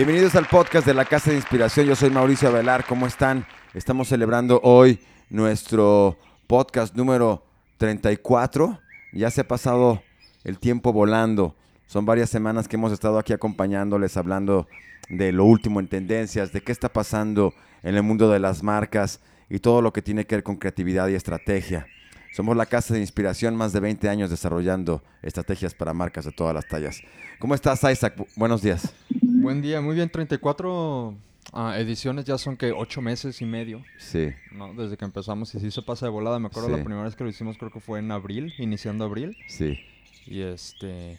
Bienvenidos al podcast de la Casa de Inspiración. Yo soy Mauricio Avelar. ¿Cómo están? Estamos celebrando hoy nuestro podcast número 34. Ya se ha pasado el tiempo volando. Son varias semanas que hemos estado aquí acompañándoles, hablando de lo último en tendencias, de qué está pasando en el mundo de las marcas y todo lo que tiene que ver con creatividad y estrategia. Somos la casa de inspiración, más de 20 años desarrollando estrategias para marcas de todas las tallas. ¿Cómo estás, Isaac? Buenos días. Buen día, muy bien. 34 ah, ediciones ya son que 8 meses y medio. Sí. ¿no? Desde que empezamos y sí se pasa de volada. Me acuerdo Sí. la primera vez que lo hicimos creo que fue en abril, iniciando abril. Sí. Y este...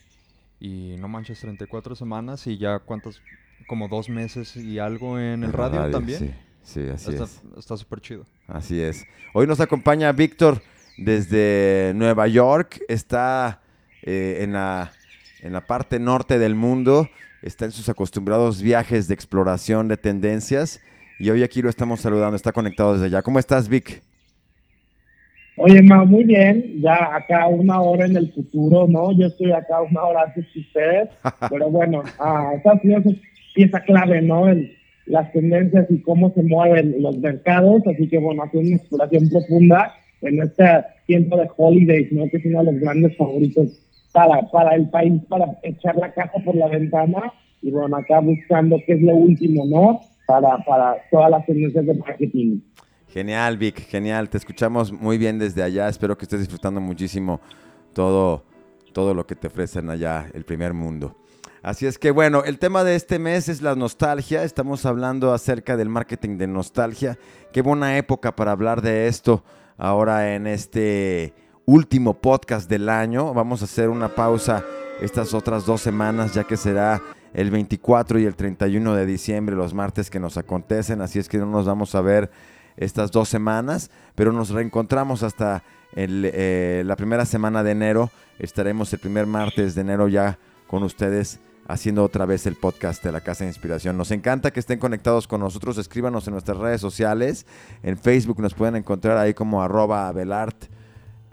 Y no manches, 34 semanas y ya cuántos... Como dos meses y algo en el radio, también. Sí, sí, así Está- es. Está súper chido. Así es. Hoy nos acompaña Víctor desde Nueva York. Está eh, en, la, en la parte norte del mundo. Está en sus acostumbrados viajes de exploración de tendencias. Y hoy aquí lo estamos saludando. Está conectado desde allá. ¿Cómo estás, Vic? Oye, Ma, muy bien, ya acá una hora en el futuro, ¿no? Yo estoy acá una hora antes que ustedes, pero bueno, ah, Estados Unidos es pieza clave, ¿no? En las tendencias y cómo se mueven los mercados, así que bueno, hacer una exploración profunda en este tiempo de holidays, ¿no? Que es uno de los grandes favoritos para, para el país, para echar la casa por la ventana y bueno, acá buscando qué es lo último, ¿no? Para, para todas las tendencias de marketing. Genial, Vic, genial. Te escuchamos muy bien desde allá. Espero que estés disfrutando muchísimo todo, todo lo que te ofrecen allá, el primer mundo. Así es que bueno, el tema de este mes es la nostalgia. Estamos hablando acerca del marketing de nostalgia. Qué buena época para hablar de esto ahora en este último podcast del año. Vamos a hacer una pausa estas otras dos semanas, ya que será el 24 y el 31 de diciembre, los martes que nos acontecen. Así es que no nos vamos a ver estas dos semanas, pero nos reencontramos hasta eh, la primera semana de enero. Estaremos el primer martes de enero ya con ustedes haciendo otra vez el podcast de la Casa de Inspiración. Nos encanta que estén conectados con nosotros. Escríbanos en nuestras redes sociales. En Facebook nos pueden encontrar ahí como arroba abelart.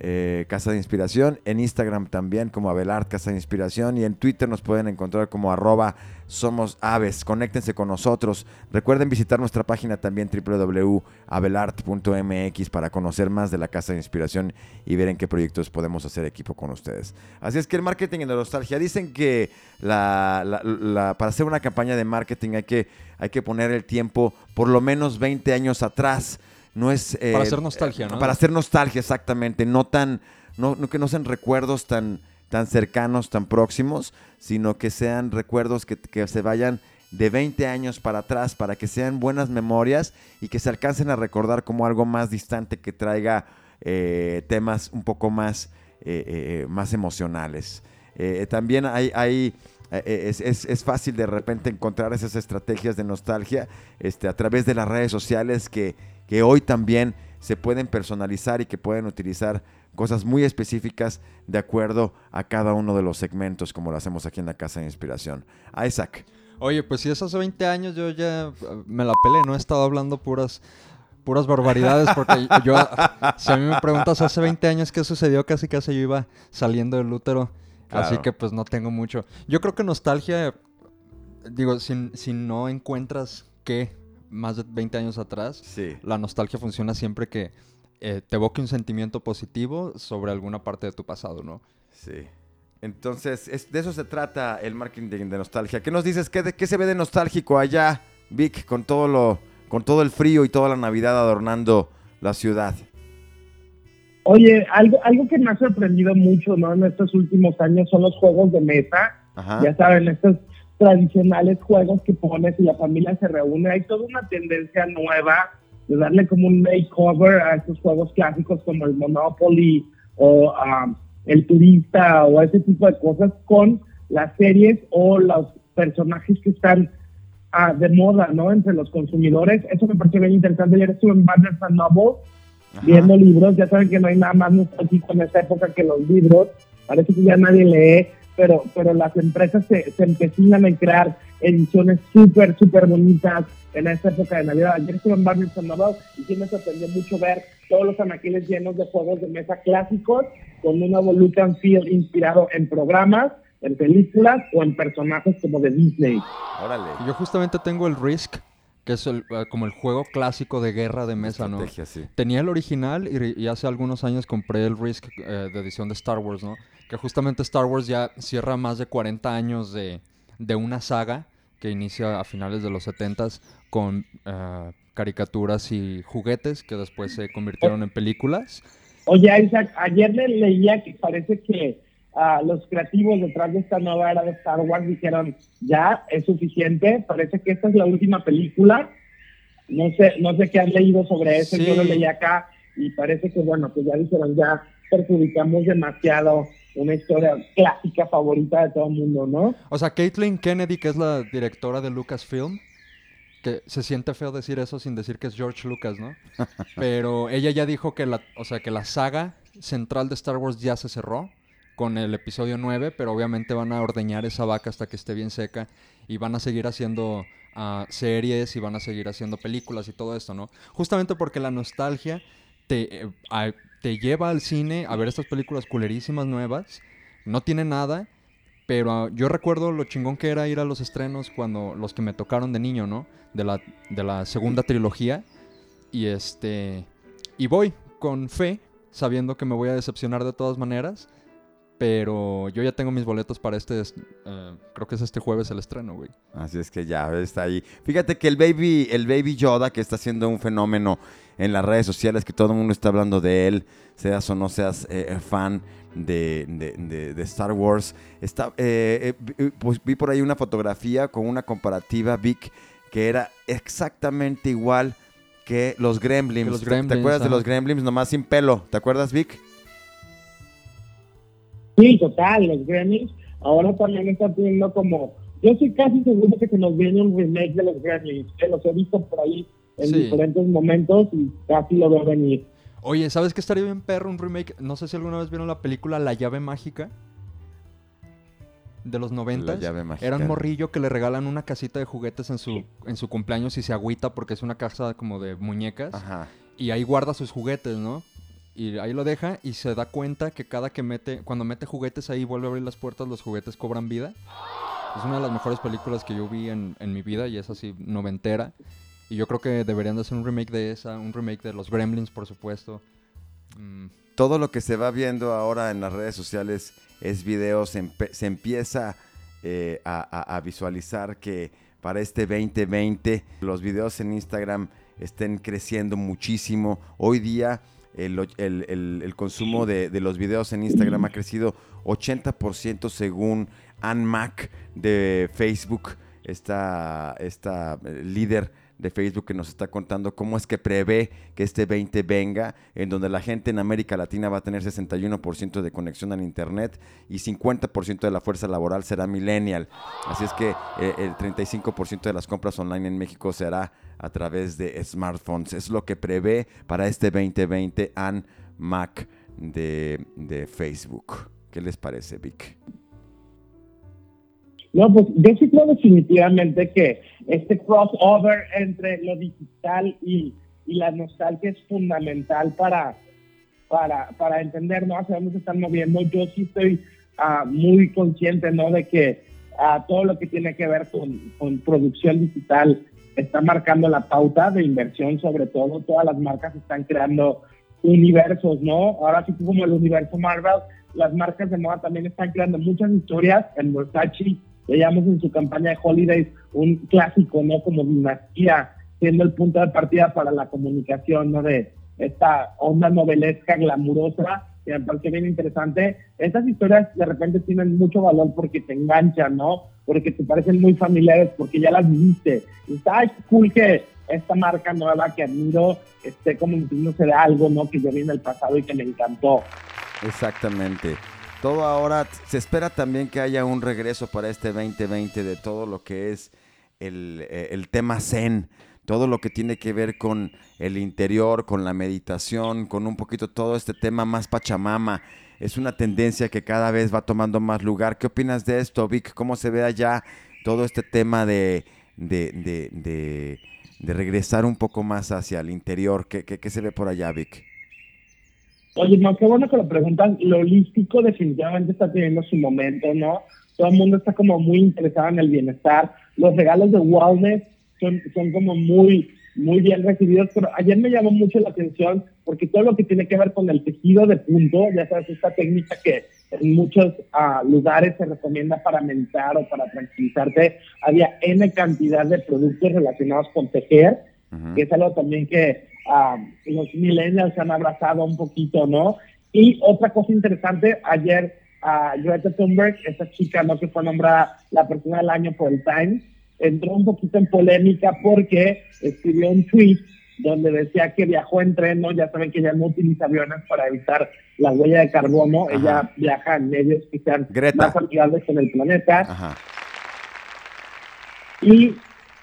Eh, Casa de Inspiración, en Instagram también como Abelart Casa de Inspiración y en Twitter nos pueden encontrar como arroba Somos Aves. Conéctense con nosotros. Recuerden visitar nuestra página también www.abelart.mx para conocer más de la Casa de Inspiración y ver en qué proyectos podemos hacer equipo con ustedes. Así es que el marketing en la nostalgia. Dicen que la- para hacer una campaña de marketing hay que, hay que poner el tiempo por lo menos 20 años atrás. No es, eh, Para hacer nostalgia, ¿no? Para hacer nostalgia, exactamente. No tan, no, no que no sean recuerdos tan, tan cercanos, tan próximos, sino que sean recuerdos que, que se vayan de 20 años para atrás, para que sean buenas memorias y que se alcancen a recordar como algo más distante que traiga eh, temas un poco más, eh, eh, más emocionales. Eh, también hay, hay eh, es, es- es fácil de repente encontrar esas estrategias de nostalgia este, a través de las redes sociales que, que hoy también se pueden personalizar y que pueden utilizar cosas muy específicas de acuerdo a cada uno de los segmentos, como lo hacemos aquí en la Casa de Inspiración. Isaac, Oye, pues si es hace 20 años yo ya eh, me la pelé, no he estado hablando puras puras barbaridades porque yo si a mí me preguntas hace 20 años qué sucedió, casi casi yo iba saliendo del útero, así que pues no tengo mucho. Yo creo que nostalgia digo, si, si no encuentras qué más de 20 años atrás, sí. la nostalgia funciona siempre que eh, te evoque un sentimiento positivo sobre alguna parte de tu pasado, ¿no? Sí. Entonces, es- de eso se trata el marketing de, de nostalgia. ¿Qué nos dices? ¿Qué, de- qué se ve de nostálgico allá, Vic, con todo, lo, con todo el frío y toda la Navidad adornando la ciudad? Oye, algo, algo que me ha sorprendido mucho ¿no? en estos últimos años son los juegos de mesa. Ajá. Ya saben, estos tradicionales juegos que pones y la familia se reúne. Hay toda una tendencia nueva de darle como un makeover a estos juegos clásicos como el Monopoly o um, el turista o ese tipo de cosas con las series o los personajes que están ah, de moda, ¿no? Entre los consumidores. Eso me pareció bien interesante. Ayer estuve en Barnes Noble Ajá. viendo libros. Ya saben que no hay nada más nostálgico en esta época que los libros. Parece que ya nadie lee, pero, pero las empresas se, se empecinan en crear ediciones súper, súper bonitas en esta época de Navidad. Ayer estuve en Barnes and Noble y sí me sorprendió mucho ver todos los anaquiles llenos de juegos de mesa clásicos con un nuevo look and feel inspirado en programas en películas o en personajes como de Disney. Órale. Yo justamente tengo el Risk, que es el, eh, como el juego clásico de guerra de mesa, ¿no? Estrategia, sí. Tenía el original y, y hace algunos años compré el Risk eh, de edición de Star Wars, ¿no? Que justamente Star Wars ya cierra más de 40 años de, de una saga que inicia a finales de los 70s con eh, caricaturas y juguetes que después se convirtieron en películas. Oye, Isaac, ayer le leía que parece que ah, los creativos detrás de esta nueva era de Star Wars dijeron, ya, es suficiente, parece que esta es la última película. No sé, no sé qué han leído sobre eso, Sí. yo lo leí acá y parece que, bueno, pues ya dijeron, ya perjudicamos demasiado una historia clásica favorita de todo el mundo, ¿no? O sea, Caitlin Kennedy, que es la directora de Lucasfilm, que se siente feo decir eso sin decir que es George Lucas, ¿no? Pero ella ya dijo que la, o sea, que la saga central de Star Wars ya se cerró con el episodio 9, pero obviamente van a ordeñar esa vaca hasta que esté bien seca y van a seguir haciendo ah, series y van a seguir haciendo películas y todo esto, ¿no? Justamente porque la nostalgia te, eh, te lleva al cine a ver estas películas culerísimas nuevas, no tiene nada, pero ah, yo recuerdo lo chingón que era ir a los estrenos cuando los que me tocaron de niño, ¿no? De la, de la segunda trilogía. Y este. Y voy con fe, sabiendo que me voy a decepcionar de todas maneras. Pero yo ya tengo mis boletos para este. eh, creo que es este jueves el estreno, güey. Así es que ya está ahí. Fíjate que el baby, el baby Yoda, que está siendo un fenómeno en las redes sociales, que todo el mundo está hablando de él, seas o no seas eh, fan de, de- de- de Star Wars. Está, eh, eh, vi- pues vi por ahí una fotografía con una comparativa, Vic, que era exactamente igual que los Gremlins. Que los ¿Te- ¿Te, Gremlins, acuerdas de los Gremlins? Nomás sin pelo. ¿Te acuerdas, Vic? Sí, total, los Grammys ahora también están teniendo como, yo estoy casi seguro que se nos viene un remake de los Grammys, que los he visto por ahí en Sí. diferentes momentos y casi lo veo venir. Oye, ¿sabes qué estaría bien perro? Un remake. No sé si alguna vez vieron la película La llave mágica. De los 90. La llave mágica. Era un morrillo que le regalan una casita de juguetes en su, en su cumpleaños y se agüita porque es una casa como de muñecas. Ajá. Y ahí guarda sus juguetes, ¿no? Y ahí lo deja y se da cuenta que cada que mete, cuando mete juguetes ahí vuelve a abrir las puertas, los juguetes cobran vida. Es una de las mejores películas que yo vi en, en mi vida y es así noventera. Y yo creo que deberían de hacer un remake de esa, un remake de los Gremlins, por supuesto. Mm, todo lo que se va viendo ahora en las redes sociales es videos, se, se empieza eh, a, a- a visualizar que para este 2020 los videos en Instagram estén creciendo muchísimo. Hoy día el, el- el- el consumo de, de los videos en Instagram ha crecido 80% según Ann Mac de Facebook, esta, esta eh, líder de Facebook que nos está contando cómo es que prevé que este 20 venga, en donde la gente en América Latina va a tener 61% de conexión al Internet y 50% de la fuerza laboral será millennial. Así es que eh, el 35% de las compras online en México será a través de smartphones. Es lo que prevé para este 2020 Ann Mac de, de Facebook. ¿Qué les parece, Vic? No, pues yo definitivamente que este crossover entre lo digital y, y la nostalgia es fundamental para, para, para entender ¿no? hacia dónde se están moviendo. Yo sí estoy ah, muy consciente ¿no? de que ah, todo lo que tiene que ver con, con producción digital está marcando la pauta de inversión, sobre todo. Todas las marcas están creando universos, ¿no? Ahora sí como el universo Marvel, las marcas de moda también están creando muchas historias. En Versace, veíamos en su campaña de Holidays un clásico, ¿no? Como dinastía, siendo el punto de partida para la comunicación, ¿no? De esta onda novelesca, glamurosa, que me parece bien interesante. Estas historias de repente tienen mucho valor porque te enganchan, ¿no? Porque te parecen muy familiares, porque ya las viste. Y está cool que esta marca nueva que admiro esté como de algo, ¿no? Que yo vi en el pasado y que me encantó. Exactamente. Todo ahora, se espera también que haya un regreso para este 2020 de todo lo que es el, eh, el tema zen, todo lo que tiene que ver con el interior, con la meditación, con un poquito todo este tema más pachamama. Es una tendencia que cada vez va tomando más lugar. ¿Qué opinas de esto, Vic? ¿Cómo se ve allá todo este tema de, de, de, de- de regresar un poco más hacia el interior? ¿Qué, qué- qué se ve por allá, Vic? Oye, no, qué bueno que lo preguntan. Lo holístico definitivamente está teniendo su momento, ¿no? todo el mundo está como muy interesado en el bienestar. Los regalos de wellness son, son como muy, muy bien recibidos, pero ayer me llamó mucho la atención porque todo lo que tiene que ver con el tejido de punto, ya sabes, esta técnica que en muchos ah, lugares se recomienda para meditar o para tranquilizarte, había N cantidad de productos relacionados con tejer, que es algo también que uh, los millennials han abrazado un poquito, ¿no? Y otra cosa interesante, ayer uh, Greta Thunberg, esa chica, ¿no? Que fue nombrada la persona del año por el Times, entró un poquito en polémica porque escribió un tweet donde decía que viajó en tren, ¿no? Ya saben que ella no utiliza aviones para evitar la huella de carbono, ella viaja en medios que sean más amigables con el planeta. Ajá. Y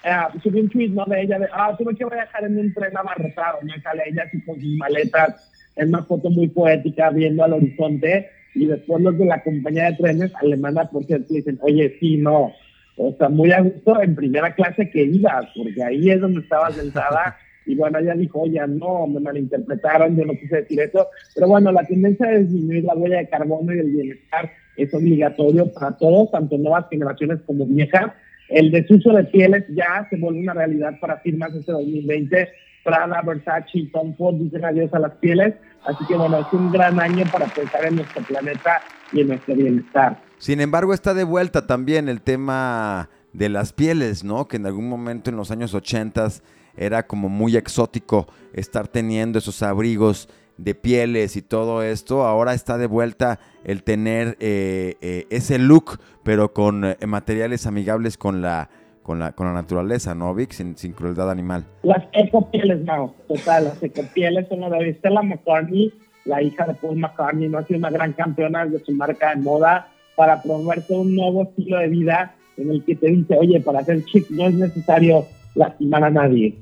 uh, subió un tweet, ¿no? De ella, de, ah, tuve que viajar en un tren abarrotado, ¿no? Sale ella así con sus maletas, en una foto muy poética, viendo al horizonte, y después los de la compañía de trenes alemana, por cierto, dicen, oye, sí, no, o sea, muy a gusto en primera clase que ibas, porque ahí es donde estaba sentada. Y bueno, ella dijo, oye, no, me malinterpretaron, yo no quise decir eso. Pero bueno, la tendencia de disminuir la huella de carbono y el bienestar es obligatorio para todos, tanto nuevas generaciones como viejas. El desuso de pieles ya se vuelve una realidad para firmas este 2020. Prada, Versace y Tom Ford dicen adiós a las pieles. Así que bueno, es un gran año para pensar en nuestro planeta y en nuestro bienestar. Sin embargo, está de vuelta también el tema de las pieles, ¿no? Que en algún momento en los años 80 era como muy exótico estar teniendo esos abrigos de pieles y todo esto. Ahora está de vuelta el tener eh, eh, ese look, pero con eh, materiales amigables con la, con la, con la naturaleza, ¿no, Vic? Sin, crueldad animal. Las ecopieles, no, total. Las ecopieles son la de Stella McCartney, la hija de Paul McCartney, no ha sido una gran campeona de su marca de moda para promoverte un nuevo estilo de vida en el que te dice, oye, para ser chic no es necesario lastimar a nadie.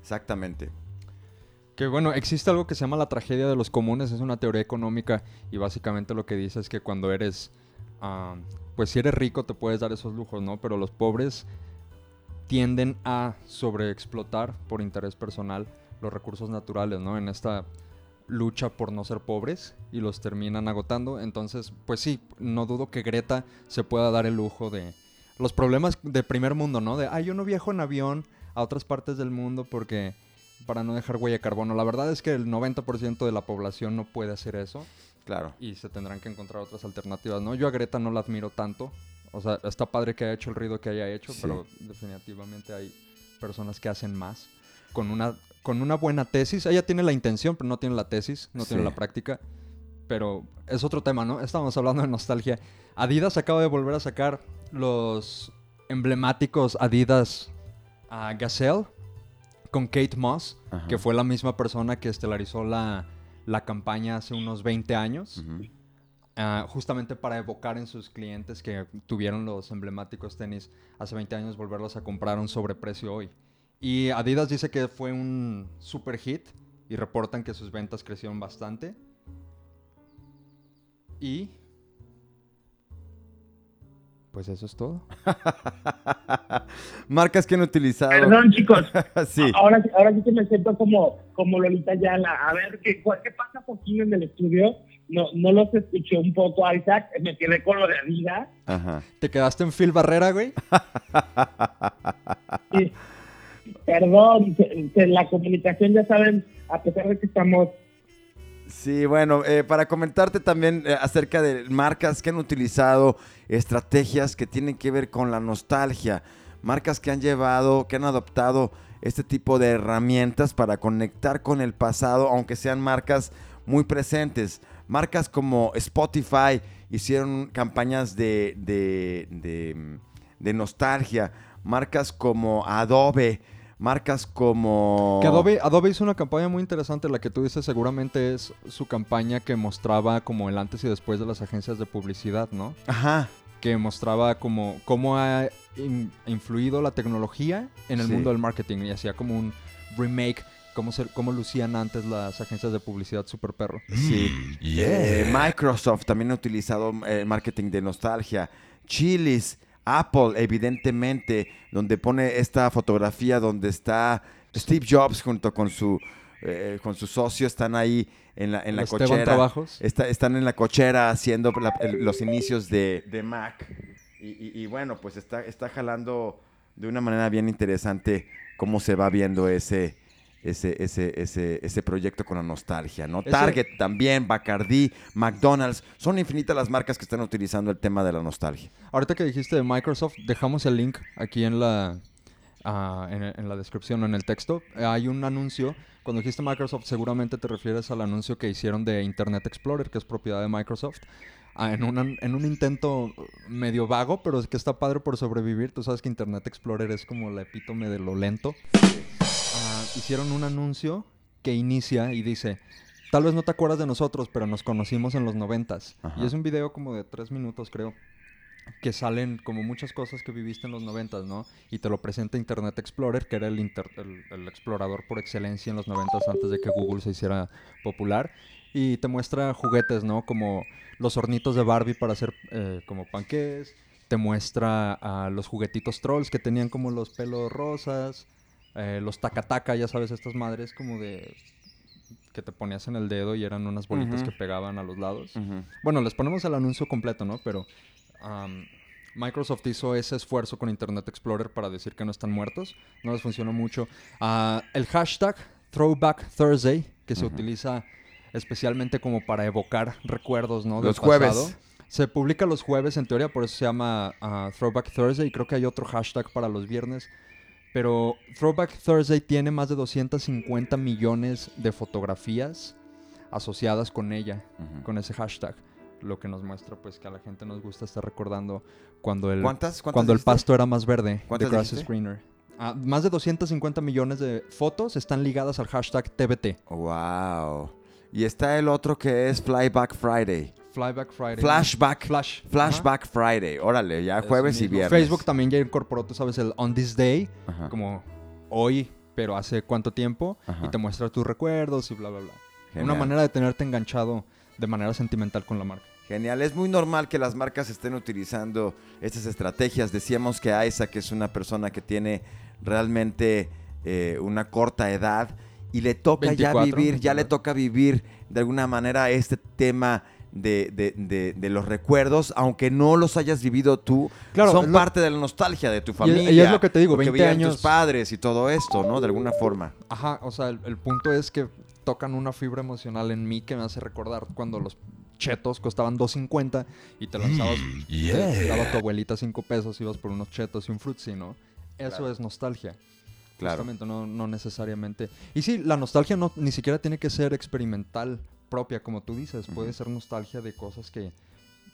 Exactamente. Que bueno, existe algo que se llama la tragedia de los comunes, es una teoría económica y básicamente lo que dice es que cuando eres, pues si eres rico te puedes dar esos lujos, ¿no? Pero los pobres tienden a sobreexplotar por interés personal los recursos naturales, ¿no? En esta lucha por no ser pobres y los terminan agotando. Entonces, pues sí, no dudo que Greta se pueda dar el lujo de los problemas de primer mundo, ¿no? De, ah, yo no viajo en avión a otras partes del mundo porque para no dejar huella de carbono. La verdad es que el 90% de la población no puede hacer eso. Claro. Y se tendrán que encontrar otras alternativas, ¿no? Yo a Greta no la admiro tanto. O sea, está padre que haya hecho el ruido que haya hecho, pero definitivamente hay personas que hacen más con una con una buena tesis. Ella tiene la intención, pero no tiene la tesis, no tiene la práctica. Pero es otro tema, ¿no? Estamos hablando de nostalgia. Adidas acaba de volver a sacar los emblemáticos Adidas uh, Gazelle con Kate Moss, que fue la misma persona que estelarizó la, la campaña hace unos 20 años. Ah, justamente para evocar en sus clientes que tuvieron los emblemáticos tenis hace 20 años, volverlos a comprar a un sobreprecio hoy. Y Adidas dice que fue un super hit y reportan que sus ventas crecieron bastante. Y pues eso es todo. Marcas que han utilizado. Perdón, chicos. sí. Ahora, ahora sí que me siento como, como Lolita Yala. A ver, ¿qué, qué pasa poquito en el estudio? No, no los escuché un poco, Isaac. Me quedé con lo de Adidas. Ajá. ¿Te quedaste en Phil Barrera, güey? sí. Perdón, la comunicación ya saben, a pesar de que estamos... Sí, bueno, eh, para comentarte también eh, acerca de marcas que han utilizado estrategias que tienen que ver con la nostalgia, marcas que han llevado, que han adoptado este tipo de herramientas para conectar con el pasado, aunque sean marcas muy presentes. Marcas como Spotify hicieron campañas de, de, de, de nostalgia, marcas como Adobe marcas como... Que Adobe, Adobe hizo una campaña muy interesante, la que tú dices seguramente es su campaña que mostraba como el antes y después de las agencias de publicidad, ¿no? Ajá. Que mostraba como cómo ha influido la tecnología en el mundo del marketing y hacía como un remake cómo, cómo lucían antes las agencias de publicidad super perro. Sí. Mm, eh, Microsoft también ha utilizado el eh, marketing de nostalgia. Chilis Apple, evidentemente, donde pone esta fotografía donde está Steve Jobs junto con su, eh, con su socio, están ahí en la, en la cochera. están en la cochera haciendo los inicios de, Mac. y, y bueno, pues está, está jalando de una manera bien interesante cómo se va viendo ese, ese, ese, ese, ese proyecto con la nostalgia, ¿no? Ese- Target también, Bacardi, McDonald's, son infinitas las marcas que están utilizando el tema de la nostalgia. Ahorita que dijiste de Microsoft, dejamos el link aquí en la, ah, en, en la descripción, en el texto. Hay un anuncio. Cuando dijiste Microsoft, seguramente te refieres al anuncio que hicieron de Internet Explorer, que es propiedad de Microsoft. Ah, en, un, an- en un intento medio vago, pero es que está padre por sobrevivir. Tú sabes que Internet Explorer es como la epítome de lo lento. Hicieron un anuncio que inicia y dice, tal vez no te acuerdas de nosotros, pero nos conocimos en los noventas. Y es un video como de tres minutos, creo, que salen como muchas cosas que viviste en los noventas, ¿no? Y te lo presenta Internet Explorer, que era el, inter- el, el explorador por excelencia en los noventas antes de que Google se hiciera popular. Y te muestra juguetes, ¿no? Como los hornitos de Barbie para hacer eh, como panqués. Te muestra a los juguetitos trolls que tenían como los pelos rosas. Eh, los taca-taca, ya sabes, estas madres como de... que te ponías en el dedo y eran unas bolitas que pegaban a los lados. Bueno, les ponemos el anuncio completo, ¿no? Pero am, Microsoft hizo ese esfuerzo con Internet Explorer para decir que no están muertos. No les funcionó mucho. Ah, el hashtag Throwback Thursday, que se utiliza especialmente como para evocar recuerdos, ¿no? Del Los jueves. pasado. Se publica los jueves en teoría, por eso se llama ah, Throwback Thursday. Y creo que hay otro hashtag para los viernes. Pero Throwback Thursday tiene más de 250 millones de fotografías asociadas con ella con ese hashtag. Lo que nos muestra pues que a la gente nos gusta estar recordando cuando el, ¿Cuántas? ¿Cuántas cuando el pasto era más verde. The ¿Cuántas grass is greener. Ah, más de 250 millones de fotos están ligadas al hashtag TBT. Wow. Y está el otro que es Flyback Friday. Flyback Friday. Flashback. Flash. Flashback Friday. Órale, ya jueves y viernes. Facebook también ya incorporó, tú sabes, el On This Day, Ajá. como hoy, pero hace cuánto tiempo, Ajá. y te muestra tus recuerdos y bla, bla, bla. Una manera de tenerte enganchado de manera sentimental con la marca. Genial, es muy normal que las marcas estén utilizando estas estrategias. Decíamos que Isaac es una persona que tiene realmente eh, una corta edad y le toca 24, ya vivir, ya le 24. toca vivir de alguna manera este tema de, de- de- de los recuerdos, aunque no los hayas vivido tú, Claro, son lo- parte de la nostalgia de tu y familia. y es lo que te digo, porque 20 vivían tus años- padres y todo esto, ¿no? De alguna forma. Ajá, o sea, el, el punto es que tocan una fibra emocional en mí que me hace recordar cuando los chetos costaban 2.50 y te lanzabas, te daba tu abuelita 5 pesos, ibas por unos chetos y un frutzi, ¿no? Eso Claro. es nostalgia. Claro. Justamente, no, no necesariamente. Y sí, la nostalgia no, ni siquiera tiene que ser experimental propia, como tú dices. Puede ser nostalgia de cosas que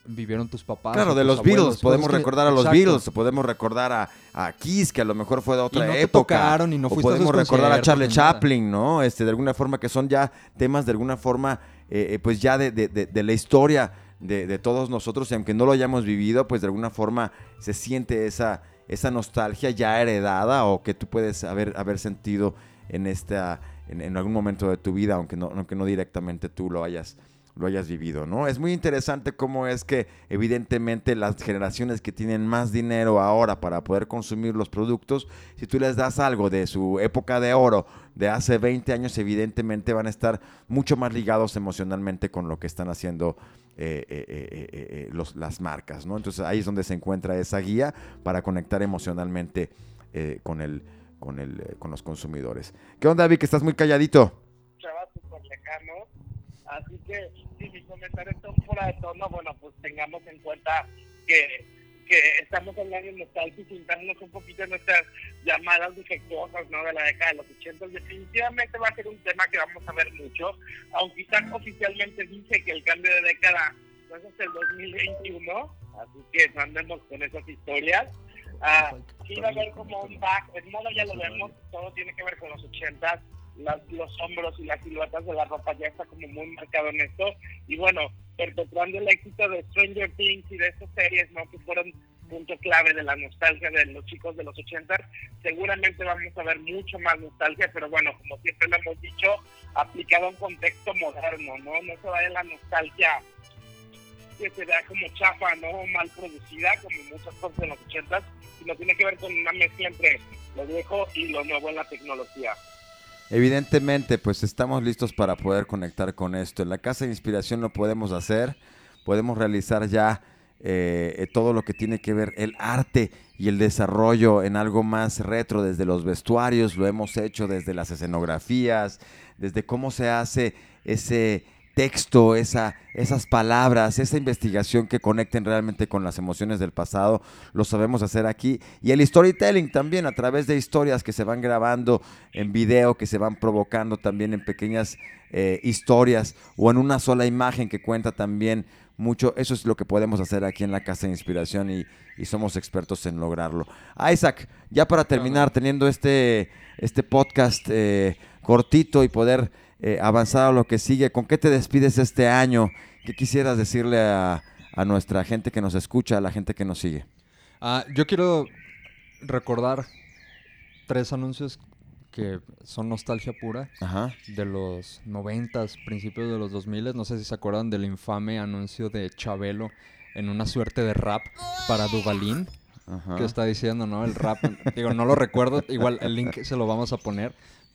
vivieron tus papás. Claro, de los abuelos, Beatles, podemos que- recordar a los Exacto. Beatles, podemos recordar a, a Kiss, que a lo mejor fue de otra no te época. tocaron y no o podemos recordar a Charlie. Chaplin, ¿no? Este, de alguna forma que son ya temas de alguna forma, eh, eh, pues ya de, de- de- de la historia de, de todos nosotros, y aunque no lo hayamos vivido, pues de alguna forma se siente esa, esa nostalgia ya heredada o que tú puedes haber, haber sentido en esta, en, algún momento de tu vida, aunque no, aunque no directamente tú lo hayas lo hayas vivido, ¿no? Es muy interesante cómo es que evidentemente las generaciones que tienen más dinero ahora para poder consumir los productos, si tú les das algo de su época de oro de hace 20 años, evidentemente van a estar mucho más ligados emocionalmente con lo que están haciendo eh, eh, eh, las marcas, ¿no? Entonces ahí es donde se encuentra esa guía para conectar emocionalmente con, el, con, el, eh, con los consumidores. ¿Qué onda, David? Que estás muy calladito. chavas súper lejanos. Así que si mis comentarios son fuera de tono, bueno, pues tengamos en cuenta que, que estamos hablando de nostalgia y sintámonos un poquito nuestras llamadas defectuosas ¿no? de la década de los 80. Definitivamente va a ser un tema que vamos a ver mucho, aunque quizás oficialmente dice que el cambio de década no es hasta el 2021, así que no andemos con esas historias. Ah, sí va a haber como un back, el modo ya lo vemos, todo tiene que ver con los 80 las, los hombros y las siluetas de la ropa ya está como muy marcado en esto. Y bueno, perpetuando el éxito de Stranger Things y de estas series, ¿no? Que fueron punto clave de la nostalgia de los chicos de los 80, seguramente vamos a ver mucho más nostalgia, pero bueno, como siempre lo hemos dicho, aplicado a un contexto moderno, ¿no? No se vaya la nostalgia que se vea como chafa, ¿no? Mal producida, como muchas cosas de los 80, sino tiene que ver con una mezcla entre lo viejo y lo nuevo en la tecnología. Evidentemente, pues estamos listos para poder conectar con esto. En la Casa de Inspiración lo podemos hacer, podemos realizar ya eh, eh, todo lo que tiene que ver el arte y el desarrollo en algo más retro, desde los vestuarios, lo hemos hecho desde las escenografías, desde cómo se hace ese texto, esa, esas palabras, esa investigación que conecten realmente con las emociones del pasado, lo sabemos hacer aquí. Y el storytelling también, a través de historias que se van grabando en video, que se van provocando también en pequeñas eh, historias o en una sola imagen que cuenta también mucho. Eso es lo que podemos hacer aquí en la Casa de Inspiración y, somos expertos en lograrlo. Isaac, ya para terminar, teniendo este, este podcast eh, cortito y poder eh, avanzar a lo que sigue, ¿con qué te despides este año? ¿Qué quisieras decirle a, nuestra gente que nos escucha, a la gente que nos sigue? Ah, yo quiero recordar tres anuncios que son nostalgia pura de los noventas, principios de los 2000. No sé si se acuerdan del infame anuncio de Chabelo en una suerte de rap para Duvalín. Que está diciendo, ¿no? El rap, digo, no lo recuerdo, igual el link se lo vamos a poner,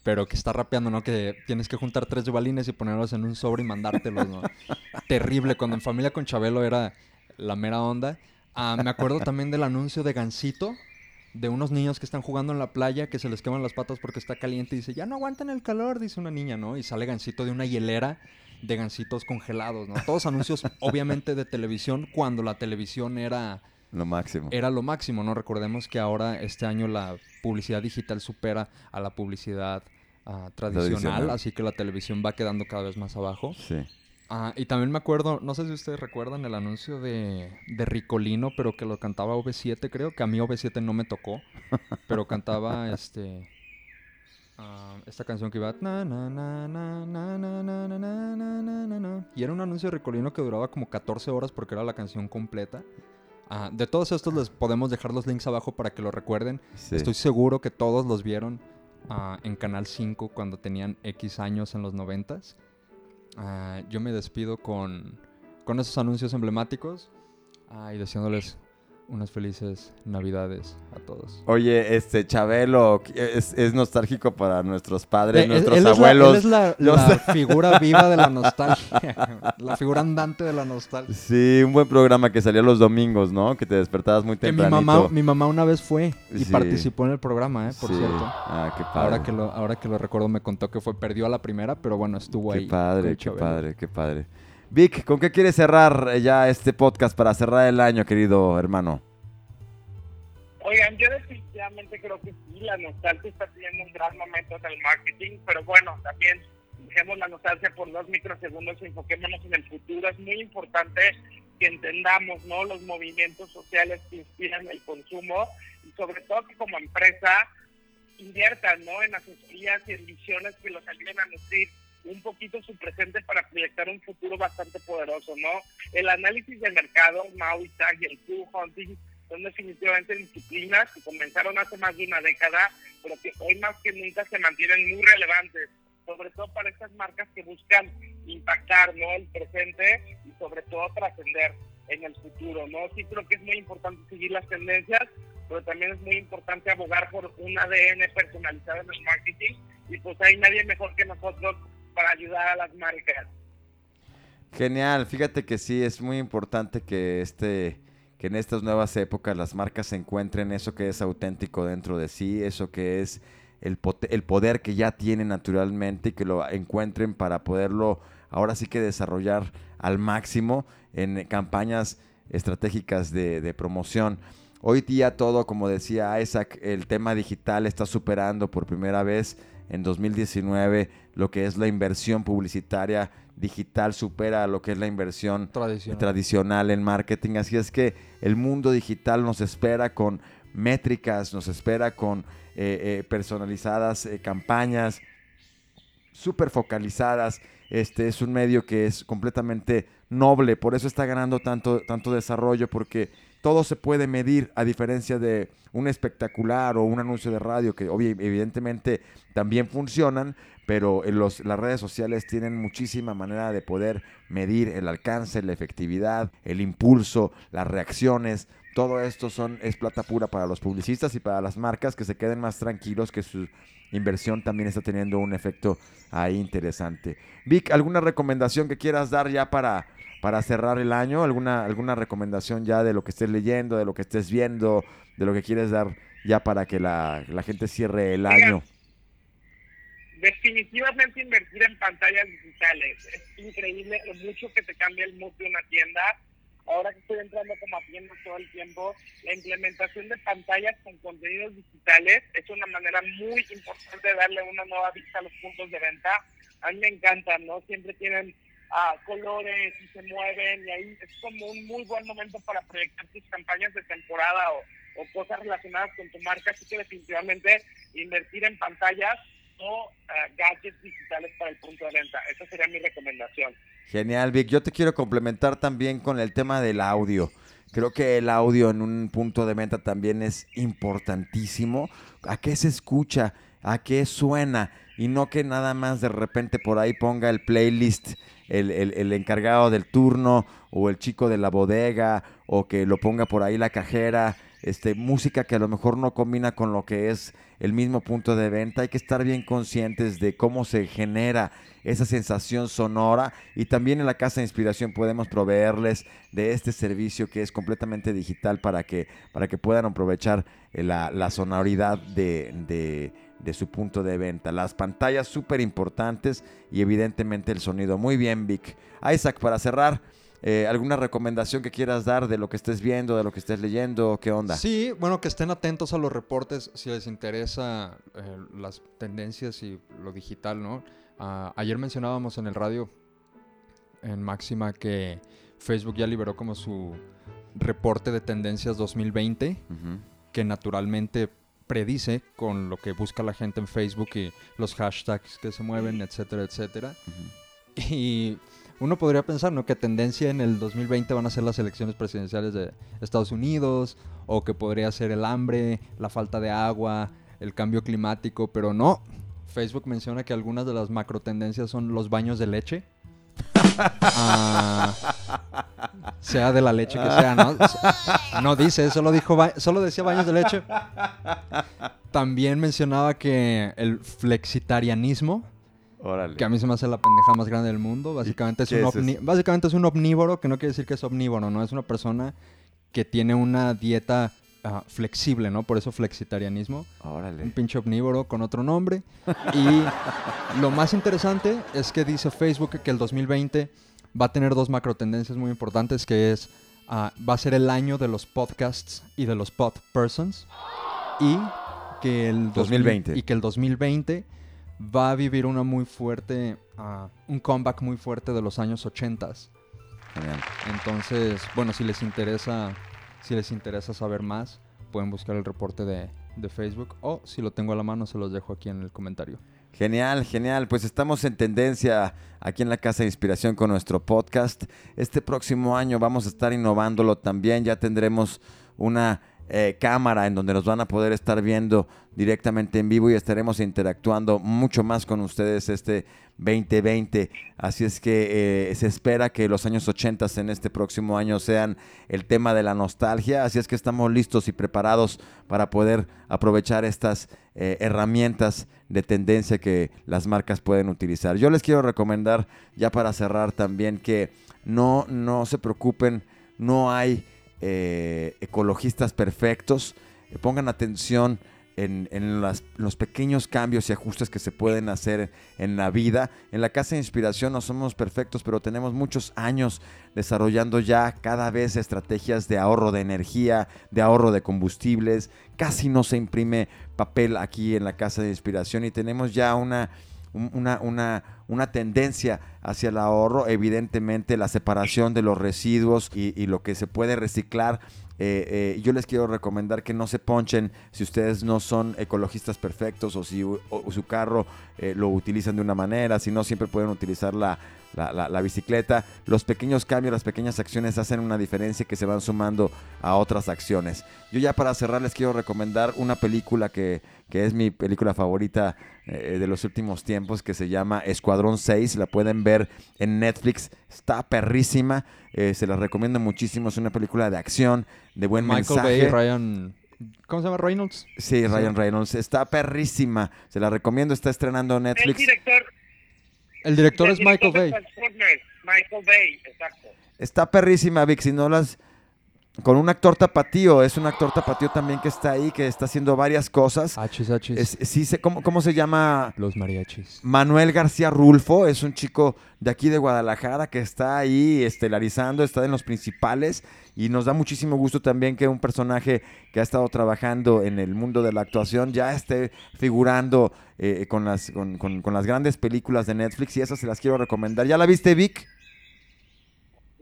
pero que está rapeando, ¿no? Que tienes que juntar tres Duvalines y ponerlos en un sobre y mandártelos, ¿no? Terrible, cuando en familia con Chabelo era la mera onda. Ah, me acuerdo también del anuncio de Gansito, de unos niños que están jugando en la playa, que se les queman las patas porque está caliente y dice, ya no aguantan el calor, dice una niña, ¿no? Y sale Gansito de una hielera de gansitos congelados, ¿no? Todos anuncios, obviamente, de televisión, cuando la televisión era... Lo máximo. Era lo máximo, ¿no? Recordemos que ahora, este año, la publicidad digital supera a la publicidad tradicional, así que la televisión va quedando cada vez más abajo. Sí. Ah, y también me acuerdo, no sé si ustedes recuerdan el anuncio de, de Ricolino, pero que lo cantaba OV7, creo, que a mí OV7 no me tocó, pero cantaba este esta canción que iba y era un anuncio de Ricolino que duraba como 14 horas porque era la canción completa. de todos estos les podemos dejar los links abajo para que lo recuerden. Estoy seguro que todos los vieron en Canal 5 cuando tenían X años en los 90 ah, yo me despido con, con esos anuncios emblemáticos. Ah, y deseándoles unas felices navidades a todos. Oye, este Chabelo es, nostálgico para nuestros padres, eh, nuestros abuelos. Es la, él es la, figura viva de la nostalgia, la figura andante de la nostalgia. Sí, un buen programa que salía los domingos, ¿no? Que te despertabas muy temprano. Mi mamá, mi mamá una vez fue y participó en el programa, ¿eh? Por cierto. Ah, qué padre. Ahora que, lo, ahora que lo recuerdo me contó que fue, perdió a la primera, pero bueno, estuvo ahí. Qué padre, qué padre, qué padre. Vic, ¿con qué quieres cerrar eh, ya este podcast para cerrar el año, querido hermano? Oigan, yo definitivamente creo que sí, la nostalgia está teniendo un gran momento en el marketing, pero bueno, también dejemos la nostalgia por dos microsegundos y enfoquémonos en el futuro. Es muy importante que entendamos ¿no? los movimientos sociales que inspiran el consumo y sobre todo que como empresa inviertan ¿no? en asesorías y en visiones que los ayuden a nutrir un poquito su presente para proyectar un futuro bastante poderoso, ¿no? El análisis de mercado, Mau y Tag y el Q Hunting son definitivamente disciplinas que comenzaron hace más de una década, pero que hoy más que nunca se mantienen muy relevantes, sobre todo para estas marcas que buscan impactar ¿no? el presente y sobre todo trascender en el futuro. ¿no? Sí creo que es muy importante seguir las tendencias, pero también es muy importante abogar por un ADN personalizado en el marketing y pues hay nadie mejor que nosotros para ayudar a las. Genial, fíjate que sí, es muy importante que este, que en estas nuevas épocas las marcas encuentren eso que es auténtico dentro de sí, eso que es el, el poder que ya tienen naturalmente y que lo encuentren para poderlo ahora sí que desarrollar al máximo en campañas estratégicas de promoción. Hoy día todo, como decía Isaac, el tema digital está superando por primera vez en 2019 lo que es la inversión publicitaria digital supera lo que es la inversión tradicional. en marketing. Así es que el mundo digital nos espera con métricas, nos espera con eh, eh, personalizadas eh, campañas, súper focalizadas. Este es un medio que es completamente noble, por eso está ganando tanto, tanto desarrollo, porque todo se puede medir a diferencia de un espectacular o un anuncio de radio que evidentemente también funcionan, pero las redes sociales tienen muchísima manera de poder medir el alcance, la efectividad, el impulso, las reacciones, todo esto son, es plata pura para los publicistas y para las marcas que se queden más tranquilos que su inversión también está teniendo un efecto ahí interesante. Vic, ¿alguna recomendación que quieras dar ya para, para cerrar el año? ¿Alguna, ¿Alguna recomendación ya de lo que estés leyendo, de lo que estés viendo, de lo que quieres dar ya para que la, la gente cierre el año? Definitivamente invertir en pantallas digitales. Es increíble lo mucho que te cambia el mood de una tienda ahora que estoy entrando como a tiendas todo el tiempo, la implementación de pantallas con contenidos digitales es una manera muy importante de darle una nueva vista a los puntos de venta. A mí me encantan, ¿no? Siempre tienen ah, colores y se mueven y ahí es como un muy buen momento para proyectar tus campañas de temporada o, o cosas relacionadas con tu marca. Así que definitivamente invertir en pantallas o uh, gadgets digitales para el punto de venta. Esa sería mi recomendación. Genial, Vic. Yo te quiero complementar también con el tema del audio. Creo que el audio en un punto de venta también es importantísimo. ¿A qué se escucha? ¿A qué suena? Y no que nada más de repente por ahí ponga el playlist el, el, el, encargado del turno o el chico de la bodega o que lo ponga por ahí la cajera este, música que a lo mejor no combina con lo que es el mismo punto de venta. Hay que estar bien conscientes de cómo se genera esa sensación sonora y también en la Casa de Inspiración podemos proveerles de este servicio que es completamente digital para que, para que puedan aprovechar eh, la, la sonoridad de, de, de, su punto de venta. Las pantallas súper importantes y evidentemente el sonido. Muy bien, Vic. Isaac, para cerrar. Eh, ¿Alguna recomendación que quieras dar de lo que estés viendo, de lo que estés leyendo? ¿Qué onda? Sí, bueno, que estén atentos a los reportes si les interesa eh, las tendencias y lo digital, ¿no? Uh, ayer mencionábamos en el radio, en Máxima, que Facebook ya liberó como su reporte de tendencias 2020, uh -huh. que naturalmente predice con lo que busca la gente en Facebook y los hashtags que se mueven, etcétera, etcétera. Uh -huh. Y uno podría pensar ¿no? que tendencia en el 2020 van a ser las elecciones presidenciales de Estados Unidos, o que podría ser el hambre, la falta de agua, el cambio climático, pero no. Facebook menciona que algunas de las macro tendencias son los baños de leche. uh, sea de la leche que sea, ¿no? No dice, solo dijo, solo decía baños de leche. También mencionaba que el flexitarianismo, Órale. Que a mí se me hace la pendeja más grande del mundo. Básicamente es, un es básicamente es un omnívoro, que no quiere decir que es omnívoro, ¿no? Es una persona que tiene una dieta uh, flexible, ¿no? Por eso flexitarianismo. Órale. Un pinche omnívoro con otro nombre. y lo más interesante es que dice Facebook que el 2020 va a tener dos macro tendencias muy importantes, que es uh, va a ser el año de los podcasts y de los pod persons. Y que el 2020 y que el 2020 va a vivir una muy fuerte, uh, un comeback muy fuerte de los años 80. Genial. Entonces, bueno, si les interesa, si les interesa saber más, pueden buscar el reporte de, de Facebook o si lo tengo a la mano se los dejo aquí en el comentario. Genial, genial. Pues estamos en tendencia aquí en la Casa de Inspiración con nuestro podcast. Este próximo año vamos a estar innovándolo también. Ya tendremos una eh, cámara en donde nos van a poder estar viendo directamente en vivo y estaremos interactuando mucho más con ustedes este 2020. Así es que eh, se espera que los años 80 en este próximo año sean el tema de la nostalgia. Así es que estamos listos y preparados para poder aprovechar estas eh, herramientas de tendencia que las marcas pueden utilizar. Yo les quiero recomendar, ya para cerrar también, que no, no se preocupen, no hay eh, ecologistas perfectos. Eh, pongan atención en, en, los pequeños cambios y ajustes que se pueden hacer en la vida. En la Casa de Inspiración no somos perfectos, pero tenemos muchos años desarrollando ya cada vez estrategias de ahorro de energía, de ahorro de combustibles. Casi no se imprime papel aquí en la Casa de Inspiración y tenemos ya una una, una, tendencia hacia el ahorro, evidentemente la separación de los residuos y, lo que se puede reciclar. Eh, eh, yo les quiero recomendar que no se ponchen si ustedes no son ecologistas perfectos o si su carro eh, lo utilizan de una manera, si no siempre pueden utilizar la, la, bicicleta. Los pequeños cambios, las pequeñas acciones hacen una diferencia que se van sumando a otras acciones. Yo ya para cerrar les quiero recomendar una película que, es mi película favorita eh, de los últimos tiempos, que se llama Escuadrón 6. La pueden ver en Netflix. Está perrísima. Eh, se la recomiendo muchísimo. Es una película de acción, de buen Michael mensaje. Ryan... ¿Cómo se llama? Reynolds. Sí, Ryan Reynolds. Está perrísima. Se la recomiendo. Está estrenando Netflix. El director, el director es Michael Bay. Michael Bay, exacto. Está perrísima, Vic. Si no las. Con un actor tapatío, es un actor tapatío también que está ahí, que está haciendo varias cosas. Hachis, hachis. sí, ¿cómo, ¿Cómo se llama? Los mariachis. Manuel García Rulfo, es un chico de aquí de Guadalajara que está ahí estelarizando, está en los principales y nos da muchísimo gusto también que un personaje que ha estado trabajando en el mundo de la actuación ya esté figurando eh, con, las, con, con, las grandes películas de Netflix y esas se las quiero recomendar. ¿Ya la viste, Vic?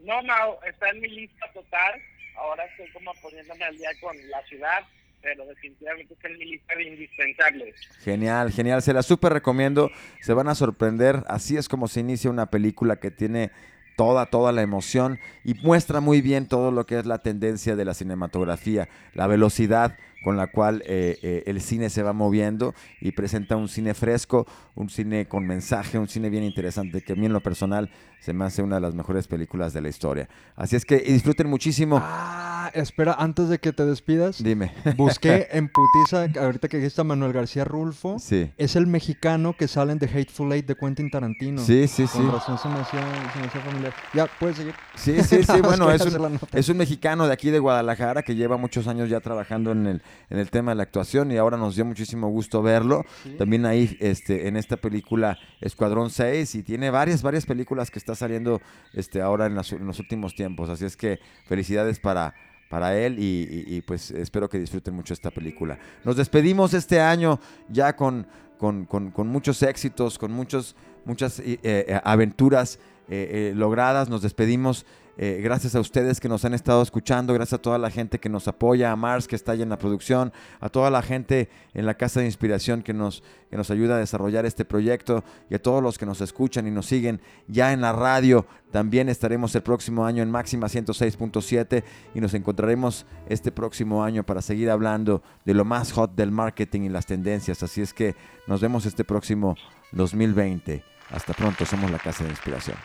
No, no, está en mi lista total. Ahora estoy como poniéndome al día con la ciudad pero definitivamente está en mi lista de indispensables. Genial, genial, se la súper recomiendo, se van a sorprender, así es como se inicia una película que tiene toda, toda la emoción y muestra muy bien todo lo que es la tendencia de la cinematografía, la velocidad con la cual eh, eh, el cine se va moviendo y presenta un cine fresco, un cine con mensaje, un cine bien interesante que a mí en lo personal se me hace una de las mejores películas de la historia. Así es que disfruten muchísimo. Ah, espera, antes de que te despidas. Dime. Busqué en putiza, ahorita que está Manuel García Rulfo. Sí. Es el mexicano que sale en The Hateful Eight de Quentin Tarantino. Sí, sí, sí. Con razón se me hacía, familiar. Ya, puedes seguir. Sí, sí, sí. bueno, es un, es un mexicano de aquí de Guadalajara que lleva muchos años ya trabajando en el, en el tema de la actuación y ahora nos dio muchísimo gusto verlo. También ahí este, en esta película Escuadrón 6 y tiene varias, varias películas que está saliendo este, ahora en, los últimos tiempos. Así es que felicidades para, para él y, pues espero que disfruten mucho esta película. Nos despedimos este año ya con, con, muchos éxitos, con muchos, muchas eh, eh, aventuras eh, logradas. Nos despedimos eh, gracias a ustedes que nos han estado escuchando, gracias a toda la gente que nos apoya, a Mars que está allá en la producción, a toda la gente en la Casa de Inspiración que nos, que nos ayuda a desarrollar este proyecto y a todos los que nos escuchan y nos siguen ya en la radio. También estaremos el próximo año en Máxima 106.7 y nos encontraremos este próximo año para seguir hablando de lo más hot del marketing y las tendencias. Así es que nos vemos este próximo 2020. Hasta pronto, somos la Casa de Inspiración.